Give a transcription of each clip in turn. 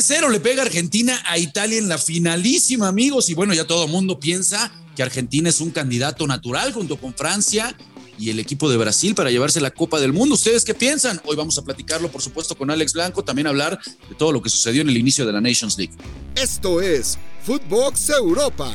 3-0 le pega Argentina a Italia en la finalísima, amigos. Y bueno, ya todo el mundo piensa que Argentina es un candidato natural junto con Francia y el equipo de Brasil para llevarse la Copa del Mundo. ¿Ustedes qué piensan? Hoy vamos a platicarlo, por supuesto, con Alex Blanco, también hablar de todo lo que sucedió en el inicio de la Nations League. Esto es Footbox Europa.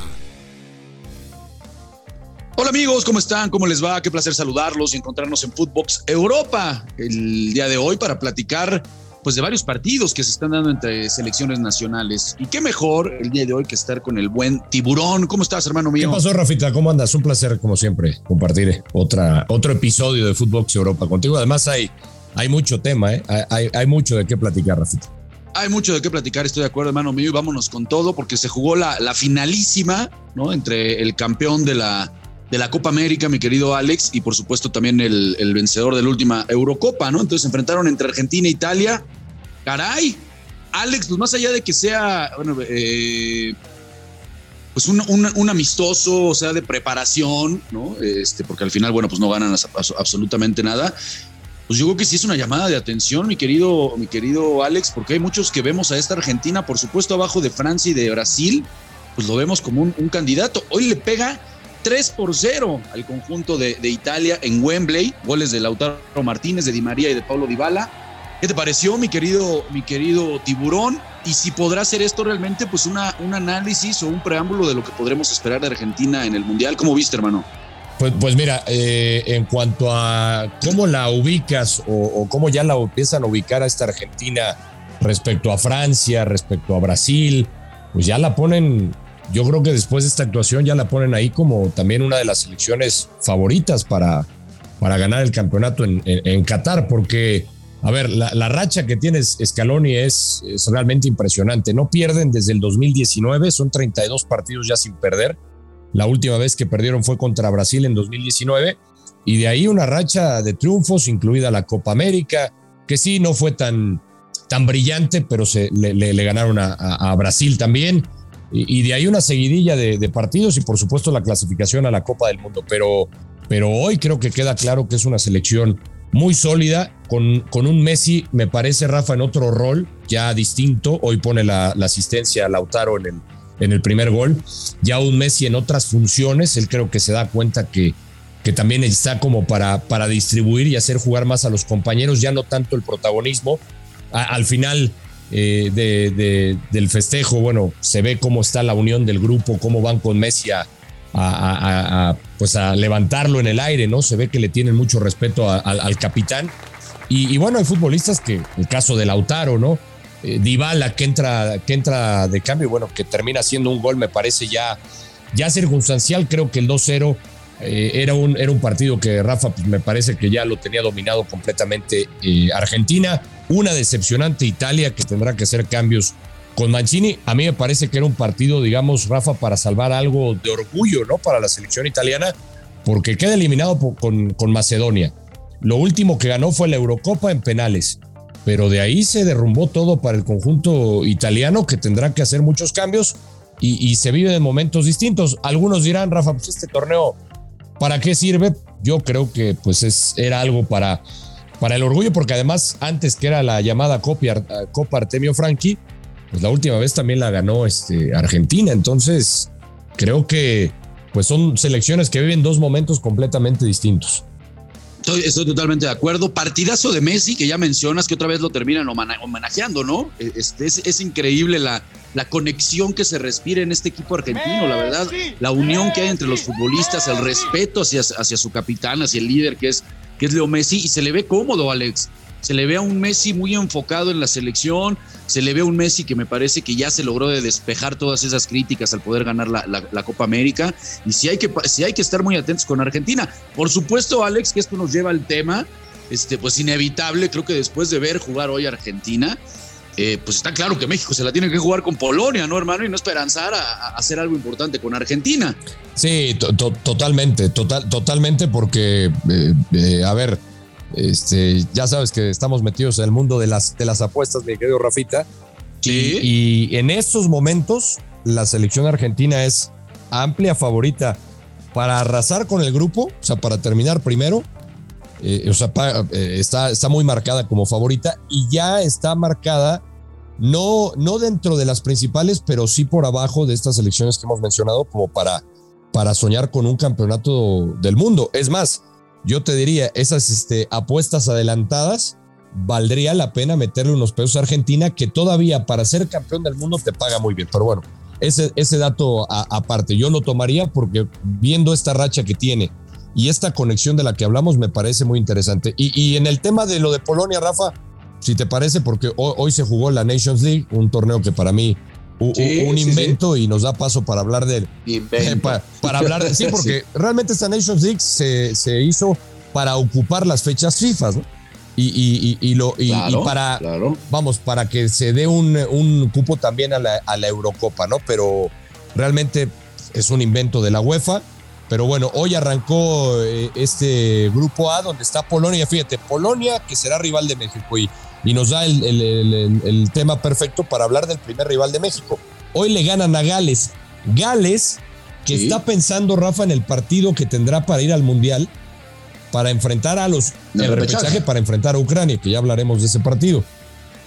Hola amigos, ¿cómo están? ¿Cómo les va? Qué placer saludarlos y encontrarnos en Footbox Europa el día de hoy para platicar pues de varios partidos que se están dando entre selecciones nacionales. Y qué mejor el día de hoy que estar con el buen tiburón. ¿Cómo estás, hermano mío? ¿Qué pasó, Rafita? ¿Cómo andas? Un placer, como siempre, compartir otra, otro episodio de Fútbol Europa contigo. Además, hay, hay mucho tema, ¿eh? hay, hay mucho de qué platicar, Rafita. Hay mucho de qué platicar, estoy de acuerdo, hermano mío, y vámonos con todo, porque se jugó la, la finalísima, ¿no? Entre el campeón de la, de la Copa América, mi querido Alex, y por supuesto también el, el, vencedor de la última Eurocopa, ¿no? Entonces se enfrentaron entre Argentina e Italia. Caray, Alex, pues más allá de que sea, bueno, eh, pues un, un, amistoso, o sea, de preparación, ¿no? Este, porque al final, bueno, pues no ganan absolutamente nada. Pues yo creo que sí es una llamada de atención, mi querido, mi querido Alex, porque hay muchos que vemos a esta Argentina, por supuesto, abajo de Francia y de Brasil, pues lo vemos como un candidato. Hoy le pega 3 por 0 al conjunto de, Italia en Wembley, goles de Lautaro Martínez, de Di María y de Paulo Dybala. ¿Qué te pareció, mi querido, mi querido tiburón? Y si podrá ser esto realmente, pues una, un análisis o un preámbulo de lo que podremos esperar de Argentina en el Mundial. ¿Cómo viste, hermano? Pues, pues mira, eh, en cuanto a cómo la ubicas o, o, cómo ya la empiezan a ubicar a esta Argentina respecto a Francia, respecto a Brasil, pues ya la ponen, yo creo que después de esta actuación ya la ponen ahí como también una de las selecciones favoritas para, para ganar el campeonato en, en, Qatar, porque a ver, la, racha que tiene Scaloni es, es, realmente impresionante. No pierden desde el 2019, son 32 partidos ya sin perder. La última vez que perdieron fue contra Brasil en 2019. Y de ahí una racha de triunfos, incluida la Copa América, que sí, no fue tan, tan brillante, pero se, le, ganaron a, Brasil también. Y, de ahí una seguidilla de, partidos y por supuesto la clasificación a la Copa del Mundo. Pero, pero hoy creo que queda claro que es una selección muy sólida, con, con, un Messi, me parece, Rafa, en otro rol, ya distinto. Hoy pone la, asistencia a Lautaro en el, en el primer gol. Ya un Messi en otras funciones, él creo que se da cuenta que, que también está como para, para distribuir y hacer jugar más a los compañeros, ya no tanto el protagonismo. Al final eh, de, de, del festejo, bueno, se ve cómo está la unión del grupo, cómo van con Messi a, pues a levantarlo en el aire, ¿no? Se ve que le tienen mucho respeto al capitán. Y, y, bueno, hay futbolistas que, el caso de Lautaro, ¿no? Eh, Dybala que entra, que entra de cambio, bueno, que termina siendo un gol, me parece ya, ya circunstancial. Creo que el 2-0 eh, era, un, era un partido que Rafa pues, me parece que ya lo tenía dominado completamente eh, Argentina. Una decepcionante Italia que tendrá que hacer cambios con Mancini, a mí me parece que era un partido, digamos, Rafa, para salvar algo de orgullo, ¿no? Para la selección italiana, porque queda eliminado con, con Macedonia. Lo último que ganó fue la Eurocopa en penales, pero de ahí se derrumbó todo para el conjunto italiano que tendrá que hacer muchos cambios y, se vive en momentos distintos. Algunos dirán, Rafa, pues este torneo, ¿para qué sirve? Yo creo que pues es, era algo para, para el orgullo, porque además antes que era la llamada Copa, Copa Artemio Franchi, pues la última vez también la ganó este, Argentina. Entonces, creo que pues son selecciones que viven dos momentos completamente distintos. Estoy, estoy, totalmente de acuerdo. Partidazo de Messi, que ya mencionas que otra vez lo terminan homenajeando, ¿no? Este, es, es increíble la, la, conexión que se respira en este equipo argentino, la verdad. La unión que hay entre los futbolistas, el respeto hacia, hacia su capitán, hacia el líder que es, que es Leo Messi, y se le ve cómodo, Alex se le ve a un Messi muy enfocado en la selección, se le ve a un Messi que me parece que ya se logró de despejar todas esas críticas al poder ganar la, Copa América, y si hay, que, hay que estar muy atentos con Argentina. Por supuesto, Alex, que esto nos lleva al tema, este, pues inevitable, creo que después de ver jugar hoy Argentina, eh, pues está claro que México se la tiene que jugar con Polonia, ¿no, hermano? Y no esperanzar a, a hacer algo importante con Argentina. Sí, to to totalmente, total, totalmente, porque, eh, eh, a ver, este, ya sabes que estamos metidos en el mundo de las, de las apuestas, mi querido Rafita. Sí. Y, y, en estos momentos, la selección argentina es amplia favorita para arrasar con el grupo, o sea, para terminar primero. Eh, o sea, pa, eh, está, está muy marcada como favorita y ya está marcada no, no dentro de las principales, pero sí por abajo de estas elecciones que hemos mencionado, como para, para soñar con un campeonato del mundo. Es más, yo te diría, esas este, apuestas adelantadas, valdría la pena meterle unos pesos a Argentina, que todavía para ser campeón del mundo te paga muy bien. Pero bueno, ese, ese dato aparte, yo lo tomaría porque viendo esta racha que tiene y esta conexión de la que hablamos me parece muy interesante. Y, y en el tema de lo de Polonia, Rafa, si te parece, porque hoy, se jugó la Nations League, un torneo que para mí un invento y nos da paso para hablar de para, hablar de sí, porque realmente esta Nations League se, se, hizo para ocupar las fechas FIFA, ¿no? Y, y, lo, y, para, vamos, para que se dé un, un cupo también a la, a la, Eurocopa, ¿no? Pero realmente es un invento de la UEFA. Pero bueno, hoy arrancó eh, este grupo A donde está Polonia. Fíjate, Polonia que será rival de México y, y nos da el, el, el, tema perfecto para hablar del primer rival de México. Hoy le ganan a Gales. Gales que está pensando, Rafa, en el partido que tendrá para ir al Mundial para enfrentar a los el repechaje para enfrentar a Ucrania, que ya hablaremos de ese partido.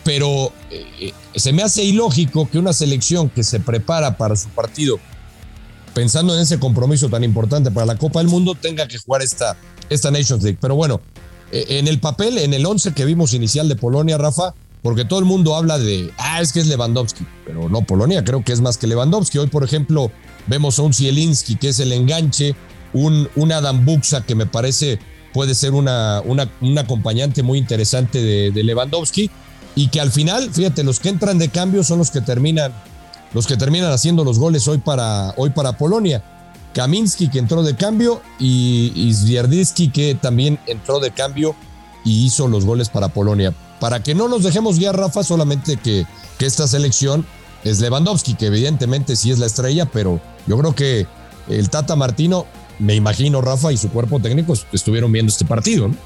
Pero eh, se me hace ilógico que una selección que se prepara para su partido pensando en ese compromiso tan importante para la Copa del Mundo tenga que jugar esta, esta Nations League. Pero bueno, eh, en el papel, en el 11 que vimos inicial de Polonia, Rafa, porque todo el mundo habla de, ah, es que es Lewandowski, pero no, Polonia creo que es más que Lewandowski. Hoy, por ejemplo, vemos a un Zielinski, que es el enganche, un, un Adam Buxa, que me parece puede ser una, una, un acompañante muy interesante de, Lewandowski y que al final, fíjate, los que entran de cambio son los que terminan, los que terminan haciendo los goles hoy para, hoy para Polonia. Kaminski que entró de cambio y, y que también entró de cambio y hizo los goles para Polonia. Para que no nos dejemos guiar, Rafa, solamente que, que esta selección es Lewandowski, que evidentemente sí es la estrella, pero yo creo que el Tata Martino me imagino Rafa y su cuerpo técnico estuvieron viendo este partido, ¿no?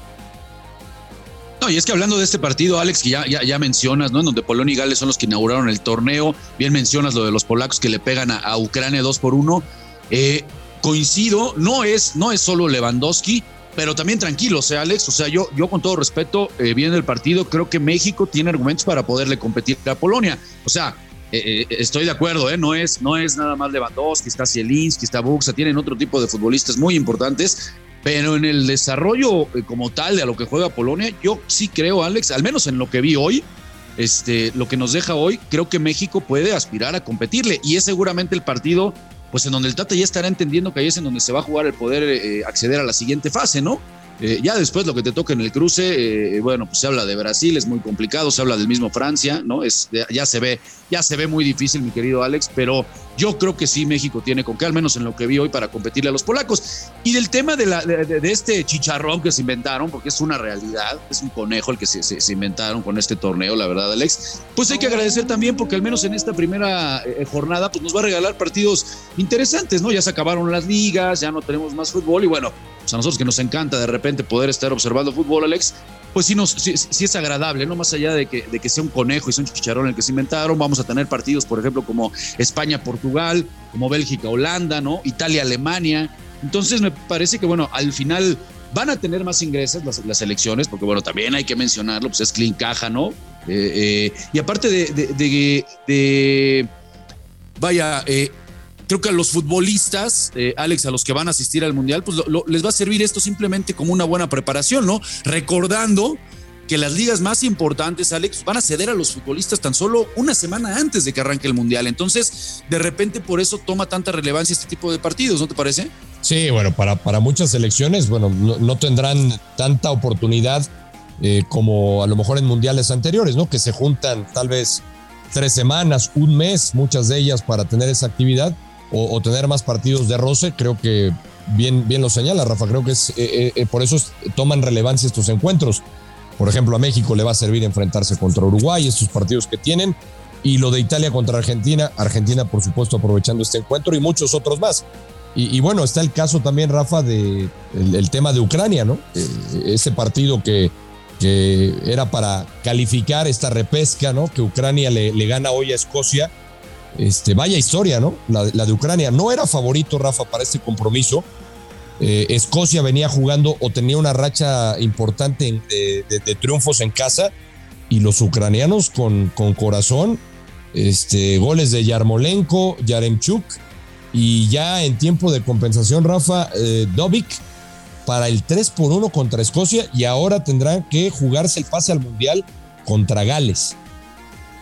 No, y es que hablando de este partido, Alex, que ya, ya, mencionas, ¿no? En donde Polonia y Gales son los que inauguraron el torneo, bien mencionas lo de los polacos que le pegan a, Ucrania dos por uno. Eh, coincido, no es, no es solo Lewandowski, pero también tranquilo, o sea, Alex, o sea, yo, yo con todo respeto, eh, viendo el partido, creo que México tiene argumentos para poderle competir a Polonia. O sea, eh, eh, estoy de acuerdo, ¿eh? no, es, no es nada más Lewandowski, está Zielinski, está Buxa, tienen otro tipo de futbolistas muy importantes, pero en el desarrollo eh, como tal de a lo que juega Polonia, yo sí creo, Alex, al menos en lo que vi hoy, este, lo que nos deja hoy, creo que México puede aspirar a competirle y es seguramente el partido pues en donde el Tata ya estará entendiendo que ahí es en donde se va a jugar el poder acceder a la siguiente fase, ¿no? Eh, ya después lo que te toca en el cruce, eh, bueno, pues se habla de Brasil, es muy complicado, se habla del mismo Francia, ¿no? Es, ya se ve, ya se ve muy difícil, mi querido Alex, pero yo creo que sí México tiene con qué, al menos en lo que vi hoy, para competirle a los polacos. Y del tema de, la, de, este chicharrón que se inventaron, porque es una realidad, es un conejo el que se, se, inventaron con este torneo, la verdad, Alex, pues hay que agradecer también porque al menos en esta primera eh, jornada, pues nos va a regalar partidos interesantes, ¿no? Ya se acabaron las ligas, ya no tenemos más fútbol y bueno, pues a nosotros que nos encanta de repente poder estar observando fútbol, Alex, pues sí, nos, sí, es agradable, ¿no? Más allá de que, de que sea un conejo y sea un chicharrón el que se inventaron, vamos a tener partidos, por ejemplo, como España-Portugal, como Bélgica-Holanda, ¿no? Italia-Alemania. Entonces me parece que, bueno, al final van a tener más ingresos las, las elecciones, porque, bueno, también hay que mencionarlo, pues es clean caja, ¿no? Eh, eh, y aparte de, de, de vaya, eh, creo que a los futbolistas, eh, Alex, a los que van a asistir al Mundial, pues les va a servir esto simplemente como una buena preparación, ¿no? Recordando que las ligas más importantes, Alex, van a ceder a los futbolistas tan solo una semana antes de que arranque el Mundial. Entonces, de repente, por eso toma tanta relevancia este tipo de partidos, ¿no te parece? Sí, bueno, para, para muchas selecciones, bueno, no, tendrán tanta oportunidad eh, como a lo mejor en mundiales anteriores, ¿no? Que se juntan tal vez tres semanas, un mes, muchas de ellas para tener esa actividad o, tener más partidos de roce, creo que bien, bien lo señala Rafa, creo que es eh, eh, eh, por eso toman relevancia estos encuentros. Por ejemplo, a México le va a servir enfrentarse contra Uruguay, estos partidos que tienen, y lo de Italia contra Argentina, Argentina por supuesto aprovechando este encuentro y muchos otros más. Y, bueno, está el caso también, Rafa, de tema de Ucrania, ¿no? ese partido que, que era para calificar esta repesca, ¿no? Que Ucrania le gana hoy a Escocia este, vaya historia, ¿no? La, de Ucrania. No era favorito, Rafa, para este compromiso. Eh, Escocia venía jugando o tenía una racha importante de, triunfos en casa y los ucranianos con, con corazón, este, goles de Yarmolenko, Yaremchuk y ya en tiempo de compensación Rafa eh, Dovic para el 3 por 1 contra Escocia y ahora tendrán que jugarse el pase al Mundial contra Gales.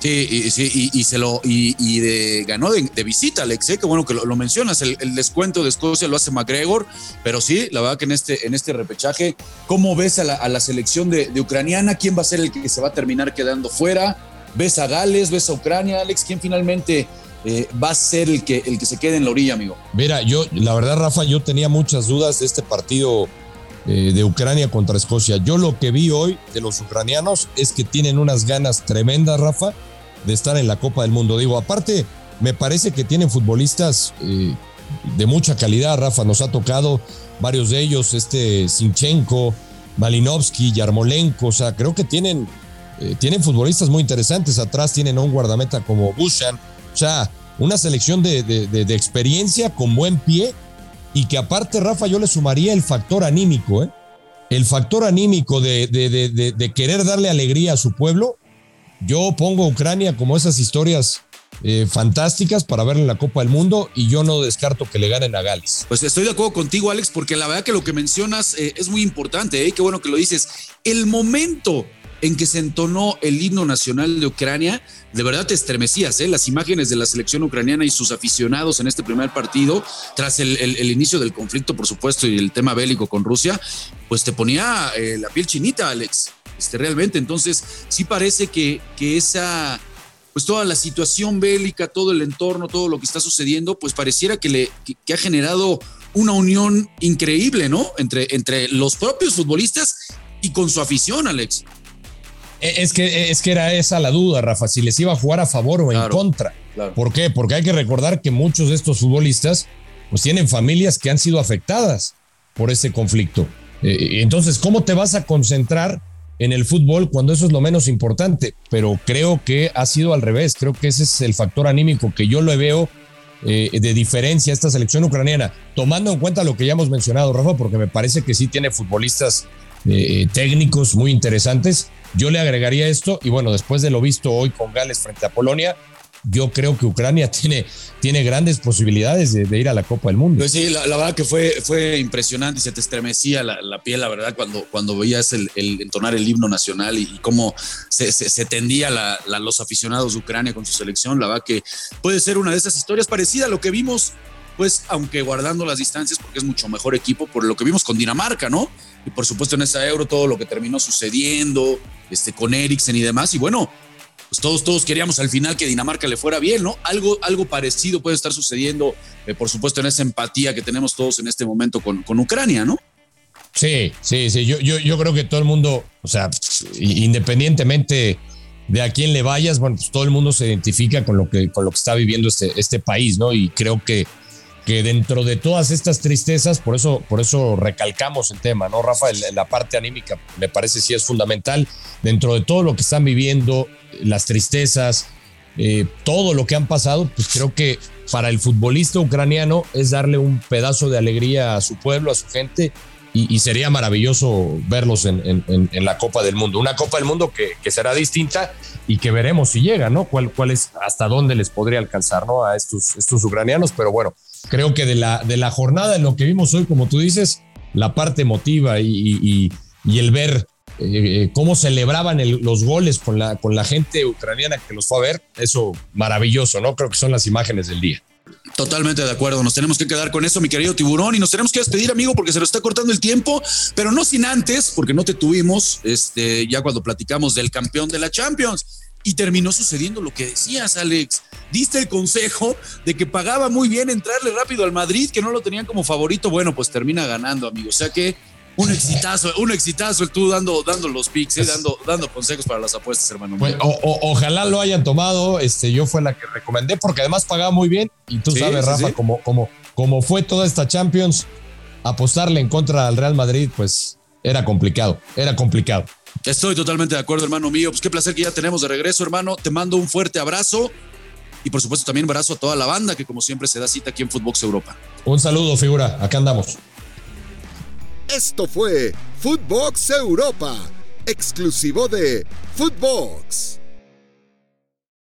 Sí, y, sí, y, se lo y, de, ganó de, visita, Alex. ¿eh? Qué bueno que lo, mencionas. El, descuento de Escocia lo hace McGregor, pero sí, la verdad que en este, en este repechaje, ¿cómo ves a la, selección de, ucraniana? ¿Quién va a ser el que se va a terminar quedando fuera? ¿Ves a Gales? ¿Ves a Ucrania, Alex? ¿Quién finalmente eh, va a ser el que, el que se quede en la orilla, amigo? Mira, yo, la verdad, Rafa, yo tenía muchas dudas de este partido eh, de Ucrania contra Escocia. Yo lo que vi hoy de los ucranianos es que tienen unas ganas tremendas, Rafa de estar en la Copa del Mundo. Digo, aparte, me parece que tienen futbolistas eh, de mucha calidad, Rafa, nos ha tocado varios de ellos, este Sinchenko, Malinovsky, Yarmolenko, o sea, creo que tienen, eh, tienen futbolistas muy interesantes, atrás tienen a un guardameta como Bushan, o sea, una selección de, de, experiencia con buen pie y que aparte, Rafa, yo le sumaría el factor anímico, ¿eh? el factor anímico de, de, querer darle alegría a su pueblo yo pongo a Ucrania como esas historias eh, fantásticas para ver en la Copa del Mundo y yo no descarto que le ganen a Gales. Pues estoy de acuerdo contigo, Alex, porque la verdad que lo que mencionas eh, es muy importante, ¿eh? qué bueno que lo dices. El momento en que se entonó el himno nacional de Ucrania, de verdad te estremecías, ¿eh? las imágenes de la selección ucraniana y sus aficionados en este primer partido, tras el, inicio del conflicto, por supuesto, y el tema bélico con Rusia, pues te ponía la piel chinita, Alex. Este, realmente. Entonces, sí parece que, que esa, pues toda la situación bélica, todo el entorno, todo lo que está sucediendo, pues pareciera que, le, que, ha generado una unión increíble, ¿no? Entre, entre los propios futbolistas y con su afición, Alex. E, es que, es que era esa la duda, Rafa, si les iba a jugar a favor o en contra. ¿Por qué? Porque hay que recordar que muchos de estos futbolistas pues tienen familias que han sido afectadas por ese conflicto. Eh, entonces, ¿cómo te vas a concentrar en el fútbol cuando eso es lo menos importante, pero creo que ha sido al revés, creo que ese es el factor anímico que yo le veo eh, de diferencia a esta selección ucraniana, tomando en cuenta lo que ya hemos mencionado, Rafa, porque me parece que sí tiene futbolistas eh, técnicos muy interesantes. Yo le agregaría esto, y bueno, después de lo visto hoy con Gales frente a Polonia, yo creo que Ucrania tiene, tiene grandes posibilidades de, ir a la Copa del Mundo. Pues sí, la, verdad que fue, fue impresionante se te estremecía la, piel, la verdad, cuando, cuando veías el, entonar el himno nacional y, cómo se, se, tendía los aficionados de Ucrania con su selección. La verdad que puede ser una de esas historias parecida a lo que vimos, pues, aunque guardando las distancias, porque es mucho mejor equipo, por lo que vimos con Dinamarca, ¿no? Y por supuesto en esa euro, todo lo que terminó sucediendo, este, con Eriksen y demás. Y bueno, pues todos, todos queríamos al final que Dinamarca le fuera bien, ¿no? Algo, algo parecido puede estar sucediendo, eh, por supuesto, en esa empatía que tenemos todos en este momento con, con Ucrania, ¿no? Sí, sí, sí. Yo, yo, yo creo que todo el mundo, o sea, independientemente de a quién le vayas, bueno, pues todo el mundo se identifica con lo que, con lo que está viviendo este, este país, ¿no? Y creo que que dentro de todas estas tristezas, por eso, por eso recalcamos el tema, ¿no, Rafa? La parte anímica me parece sí es fundamental. Dentro de todo lo que están viviendo, las tristezas, eh, todo lo que han pasado, pues creo que para el futbolista ucraniano es darle un pedazo de alegría a su pueblo, a su gente, y, sería maravilloso verlos en, la Copa del Mundo. Una Copa del Mundo que, será distinta y que veremos si llega, ¿no? ¿Cuál, cuál es, hasta dónde les podría alcanzar, ¿no? A estos, estos ucranianos, pero bueno, creo que de la, de la jornada, en lo que vimos hoy, como tú dices, la parte emotiva y, el ver eh, eh, cómo celebraban los goles con la, con la gente ucraniana que los fue a ver, eso maravilloso, ¿no? Creo que son las imágenes del día. Totalmente de acuerdo, nos tenemos que quedar con eso, mi querido tiburón, y nos tenemos que despedir, amigo, porque se nos está cortando el tiempo, pero no sin antes, porque no te tuvimos, este, ya cuando platicamos del campeón de la Champions. Y terminó sucediendo lo que decías, Alex. Diste el consejo de que pagaba muy bien entrarle rápido al Madrid, que no lo tenían como favorito. Bueno, pues termina ganando, amigo. O sea que un exitazo, un exitazo el tú dando, dando los picks, eh, dando, dando consejos para las apuestas, hermano. Pues, ojalá lo hayan tomado. Este, yo fue la que recomendé porque además pagaba muy bien. Y tú sabes, Rafa, Como, como, como fue toda esta Champions, apostarle en contra al Real Madrid, pues era complicado, era complicado. Estoy totalmente de acuerdo, hermano mío. Pues qué placer que ya tenemos de regreso, hermano. Te mando un fuerte abrazo. Y por supuesto también un abrazo a toda la banda que como siempre se da cita aquí en Footbox Europa. Un saludo, figura. Acá andamos. Esto fue Footbox Europa exclusivo de Footbox.